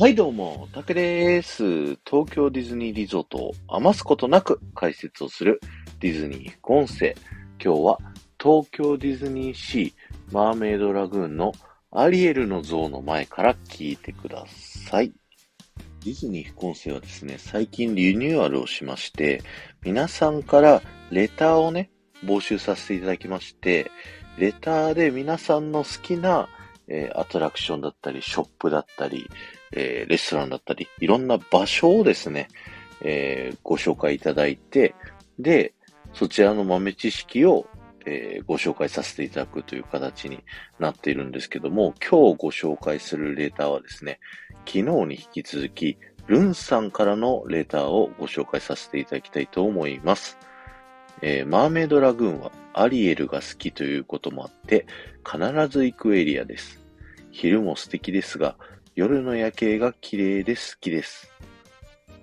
はい、どうも、たけです。東京ディズニーリゾートを余すことなく解説をするディズニー副音声。今日は東京ディズニーシーマーメイドラグーンのアリエルの像の前から聞いてください。ディズニー副音声はですね、最近リニューアルをしまして、皆さんからレターをね、募集させていただきまして、レターで皆さんの好きな、えーアトラクションだったり、ショップだったり、えーレストランだったり、いろんな場所をですね、えーご紹介いただいて、で、そちらの豆知識を、えーご紹介させていただくという形になっているんですけども、今日ご紹介するレーターはですね、昨日に引き続き、ルンさんからのレーターをご紹介させていただきたいと思います。えーマーメイドラグーンはアリエルが好きということもあって、必ず行くエリアです。昼も素敵ですが、夜の夜景が綺麗で好きです。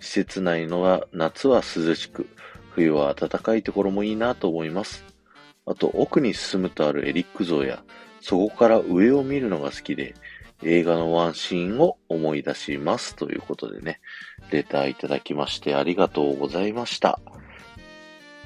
施設内のは夏は涼しく、冬は暖かいところもいいなと思います。あと奥に進むとあるエリック像や、そこから上を見るのが好きで、映画のワンシーンを思い出しますということでね、レターいただきましてありがとうございました。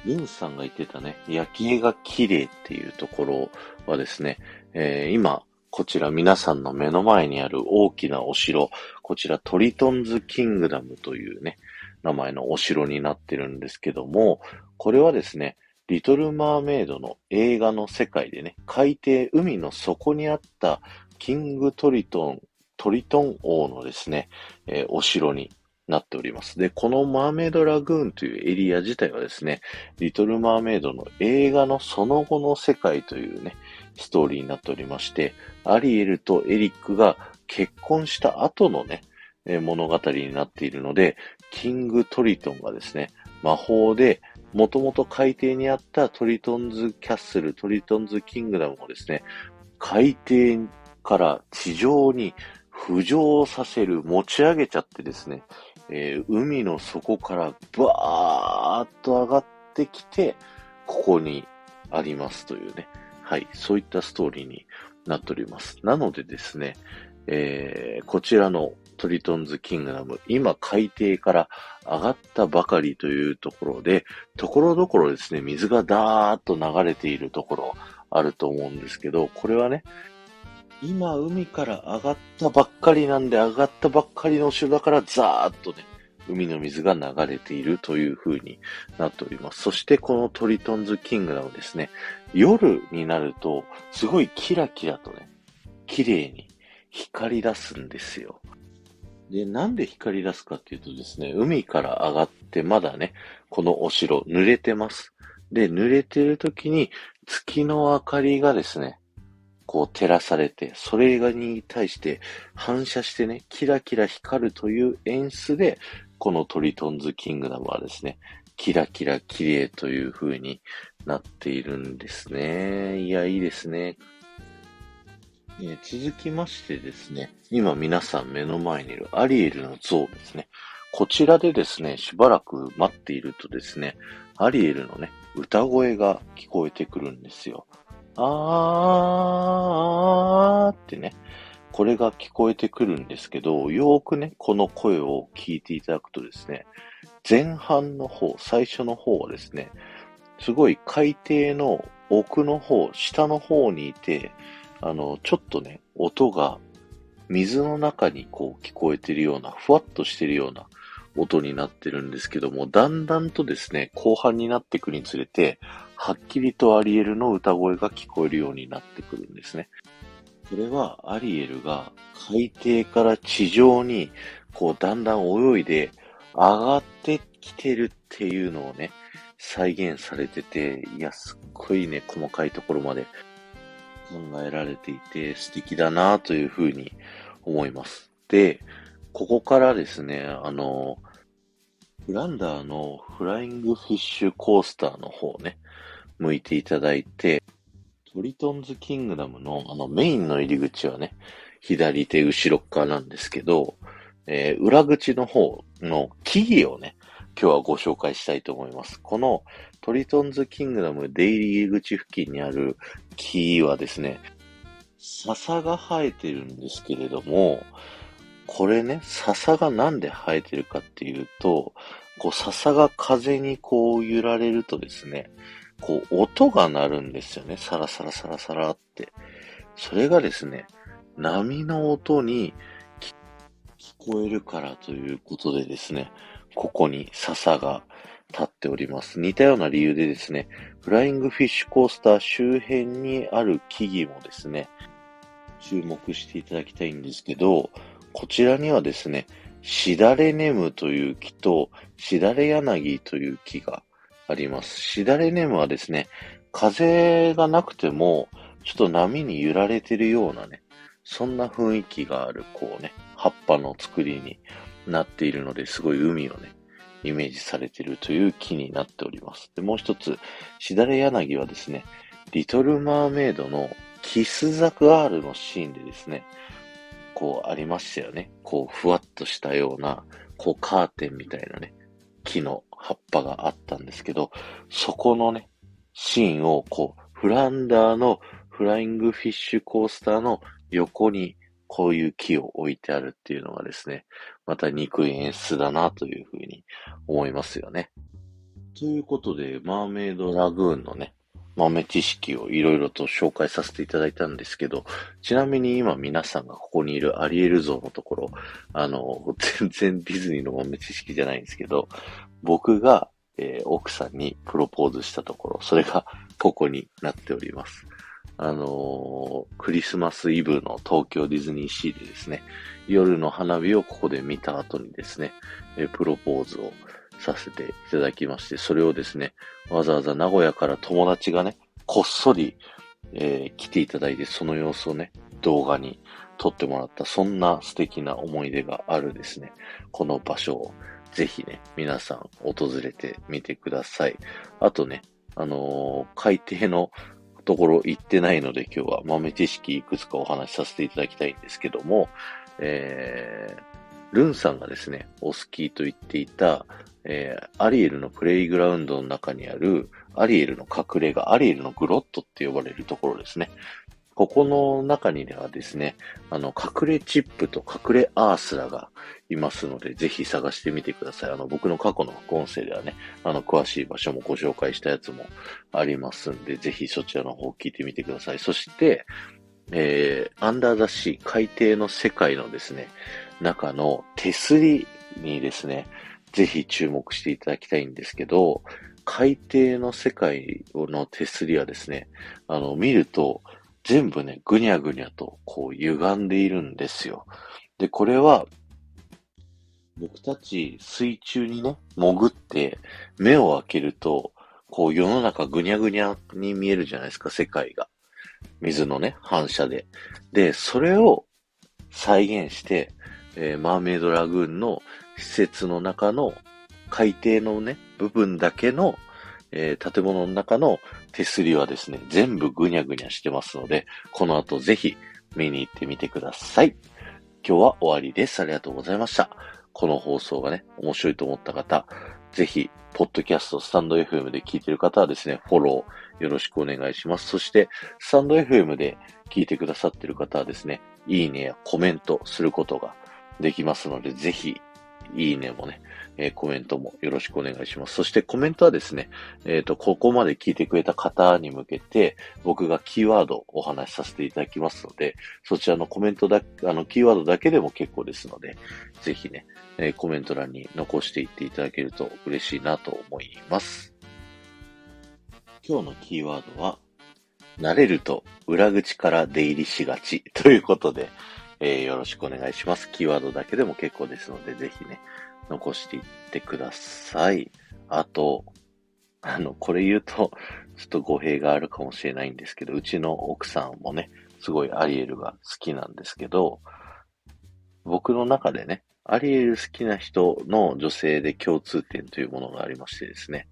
リンさんが言ってたね、夜景が綺麗っていうところはですね、えー今、こちら皆さんの目の前にある大きなお城、こちらトリトンズキングダムというね、名前のお城になってるんですけども、これはですね、リトル・マーメイドの映画の世界でね、海底、海の底にあったキングトリトン、トリトン王のですね、えーお城になっております。で、このマーメイドラグーンというエリア自体はですね、リトル・マーメイドの映画のその後の世界というね、ストーリーになっておりまして、アリエルとエリックが結婚した後のね、物語になっているので、キングトリトンがですね、魔法で、もともと海底にあったトリトンズキャッスル、トリトンズキングダムをですね、海底から地上に浮上させる、持ち上げちゃってですね、えー海の底からバーッと上がってきて、ここにありますというね、はい、そういったストーリーになっております。なのでですね、えーこちらのトリトンズキングダム、今海底から上がったばかりというところで、ところどころですね、水がダーッと流れているところあると思うんですけど、これはね、今海から上がったばっかりなんで、上がったばっかりのお城だからザーッとね、海の水が流れているという風になっております。そしてこのトリトンズキングダムですね、夜になると、すごいキラキラとね、綺麗に光り出すんですよ。で、なんで光り出すかっていうとですね、海から上がってまだね、このお城濡れてます。で、濡れてる時に月の明かりがですね、こう照らされて、それに対して反射してね、キラキラ光るという演出で、このトリトンズキングダムはですね、キラキラ綺麗という風になっているんですね。いや、いいですね。え続きましてですね、今皆さん目の前にいるアリエルの像ですね。こちらでですね、しばらく待っているとですね、アリエルのね、歌声が聞こえてくるんですよ。あーってね、これが聞こえてくるんですけど、よーくね、この声を聞いていただくとですね、前半の方、最初の方はですね、すごい海底の奥の方、下の方にいて、あの、ちょっとね、音が水の中にこう聞こえてるような、ふわっとしてるような音になってるんですけども、だんだんとですね、後半になっていくにつれて、はっきりとアリエルの歌声が聞こえるようになってくるんですね。これはアリエルが海底から地上にこうだんだん泳いで上がってきてるっていうのをね、再現されてて、いや、すっごいね、細かいところまで考えられていて素敵だなというふうに思います。で、ここからですね、あの、フランダーのフライングフィッシュコースターの方ね、向いていただいて、トリトンズキングダムのあのメインの入り口はね、左手後ろっ側なんですけど、えー裏口の方の木々をね、今日はご紹介したいと思います。このトリトンズキングダム出入り口付近にある木はですね、笹が生えてるんですけれども、これね、笹がなんで生えてるかっていうと、こう笹が風にこう揺られるとですね、こう音が鳴るんですよね。サラサラサラサラって。それがですね、波の音に聞こえるからということでですね、ここに笹が立っております。似たような理由でですね、フライングフィッシュコースター周辺にある木々もですね、注目していただきたいんですけど、こちらにはですね、しだれネムという木と、しだれ柳という木があります。しだれネームはですね、風がなくても、ちょっと波に揺られてるようなね、そんな雰囲気がある、こうね、葉っぱの作りになっているので、すごい海をね、イメージされているという木になっております。で、もう一つ、しだれ柳はですね、リトルマーメイドのキスザク R のシーンでですね、こうありましたよね。こうふわっとしたような、こうカーテンみたいなね、木の葉っぱがあったんですけど、そこのね、シーンをこう、フランダーのフライングフィッシュコースターの横にこういう木を置いてあるっていうのがですね、また憎い演出だなというふうに思いますよね。ということで、マーメイドラグーンのね、豆知識をいろいろと紹介させていただいたんですけど、ちなみに今皆さんがここにいるアリエル像のところ、あの、全然ディズニーの豆知識じゃないんですけど、僕が、えー、奥さんにプロポーズしたところ、それが ここになっております。あのー、クリスマスイブの東京ディズニーシーでですね、夜の花火をここで見た後にですね、えー、プロポーズをさせていただきまして、それをですね、わざわざ名古屋から友達がね、こっそり、えー、来ていただいて、その様子をね、動画に撮ってもらった、そんな素敵な思い出があるですね、この場所をぜひね、皆さん訪れてみてください。あとね、あのー、海底のところ行ってないので今日は豆知識いくつかお話しさせていただきたいんですけども、えー、ルンさんがですね、お好きと言っていた、えー、アリエルのプレイグラウンドの中にある、アリエルの隠れ家、アリエルのグロットって呼ばれるところですね。ここの中にはですね、あの、隠れチップと隠れアースラがいますので、ぜひ探してみてください。あの、僕の過去の副音声ではね、あの、詳しい場所もご紹介したやつもありますんで、ぜひそちらの方聞いてみてください。そして、えー、アンダーザシー、海底の世界のですね、中の手すりにですね、ぜひ注目していただきたいんですけど、海底の世界の手すりはですね、あの、見ると、全部ね、ぐにゃぐにゃと、こう、歪んでいるんですよ。で、これは、僕たち水中にね、潜って、目を開けると、こう、世の中ぐにゃぐにゃに見えるじゃないですか、世界が。水のね、反射で。で、それを再現して、えー、マーメイドラグーンの施設の中の海底のね、部分だけの、えー、建物の中の手すりはですね、全部ぐにゃぐにゃしてますので、この後ぜひ見に行ってみてください。今日は終わりです。ありがとうございました。この放送がね、面白いと思った方、ぜひ、ポッドキャスト、スタンド FM で聞いてる方はですね、フォローよろしくお願いします。そして、スタンド FM で聞いてくださってる方はですね、いいねやコメントすることができますので、ぜひ、いいねもね、えー、コメントもよろしくお願いします。そしてコメントはですね、えっ、ー、と、ここまで聞いてくれた方に向けて、僕がキーワードをお話しさせていただきますので、そちらのコメントだ、あの、キーワードだけでも結構ですので、ぜひね、えー、コメント欄に残していっていただけると嬉しいなと思います。今日のキーワードは、慣れると裏口から出入りしがちということで、えー、よろしくお願いします。キーワードだけでも結構ですので、ぜひね、残していってください。あと、あの、これ言うと、ちょっと語弊があるかもしれないんですけど、うちの奥さんもね、すごいアリエルが好きなんですけど、僕の中でね、アリエル好きな人の女性で共通点というものがありましてですね、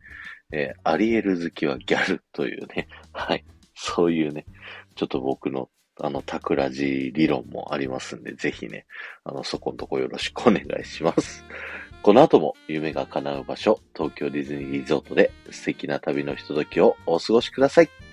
えー、アリエル好きはギャルというね、はい、そういうね、ちょっと僕のあの、タクラジ理論もありますんで、ぜひね、あの、そこのとこよろしくお願いします。この後も夢が叶う場所、東京ディズニーリゾートで素敵な旅のひとときをお過ごしください。